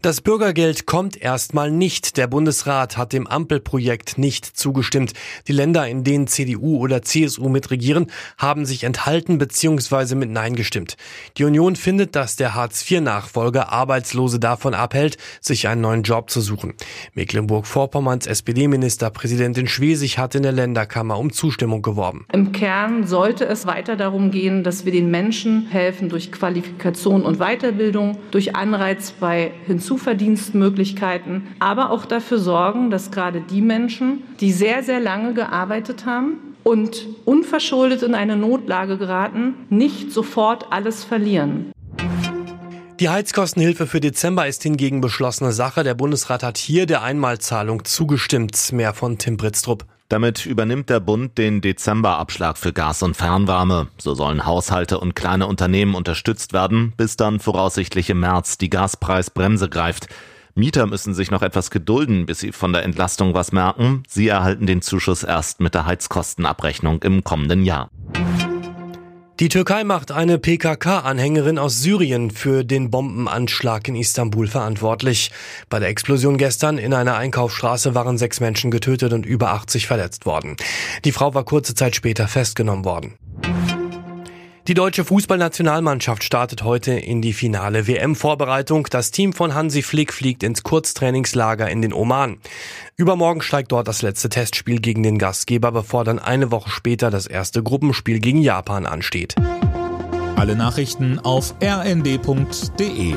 Das Bürgergeld kommt erstmal nicht. Der Bundesrat hat dem Ampelprojekt nicht zugestimmt. Die Länder, in denen CDU oder CSU mitregieren, haben sich enthalten bzw. mit Nein gestimmt. Die Union findet, dass der Hartz-IV-Nachfolger Arbeitslose davon abhält, sich einen neuen Job zu suchen. Mecklenburg-Vorpommerns SPD-Ministerpräsidentin Schwesig hat in der Länderkammer um Zustimmung geworben. Im Kern sollte es weiter darum gehen, dass wir den Menschen helfen durch Qualifikation und Weiterbildung, durch Anreiz bei Hinzu Zuverdienstmöglichkeiten, aber auch dafür sorgen, dass gerade die Menschen, die sehr, sehr lange gearbeitet haben und unverschuldet in eine Notlage geraten, nicht sofort alles verlieren. Die Heizkostenhilfe für Dezember ist hingegen beschlossene Sache. Der Bundesrat hat hier der Einmalzahlung zugestimmt. Mehr von Tim Britztrup. Damit übernimmt der Bund den Dezemberabschlag für Gas und Fernwärme. So sollen Haushalte und kleine Unternehmen unterstützt werden, bis dann voraussichtlich im März die Gaspreisbremse greift. Mieter müssen sich noch etwas gedulden, bis sie von der Entlastung was merken. Sie erhalten den Zuschuss erst mit der Heizkostenabrechnung im kommenden Jahr. Die Türkei macht eine PKK-Anhängerin aus Syrien für den Bombenanschlag in Istanbul verantwortlich. Bei der Explosion gestern in einer Einkaufsstraße waren sechs Menschen getötet und über 80 verletzt worden. Die Frau war kurze Zeit später festgenommen worden. Die deutsche Fußballnationalmannschaft startet heute in die finale WM-Vorbereitung. Das Team von Hansi Flick fliegt ins Kurztrainingslager in den Oman. Übermorgen steigt dort das letzte Testspiel gegen den Gastgeber, bevor dann eine Woche später das erste Gruppenspiel gegen Japan ansteht. Alle Nachrichten auf rnd.de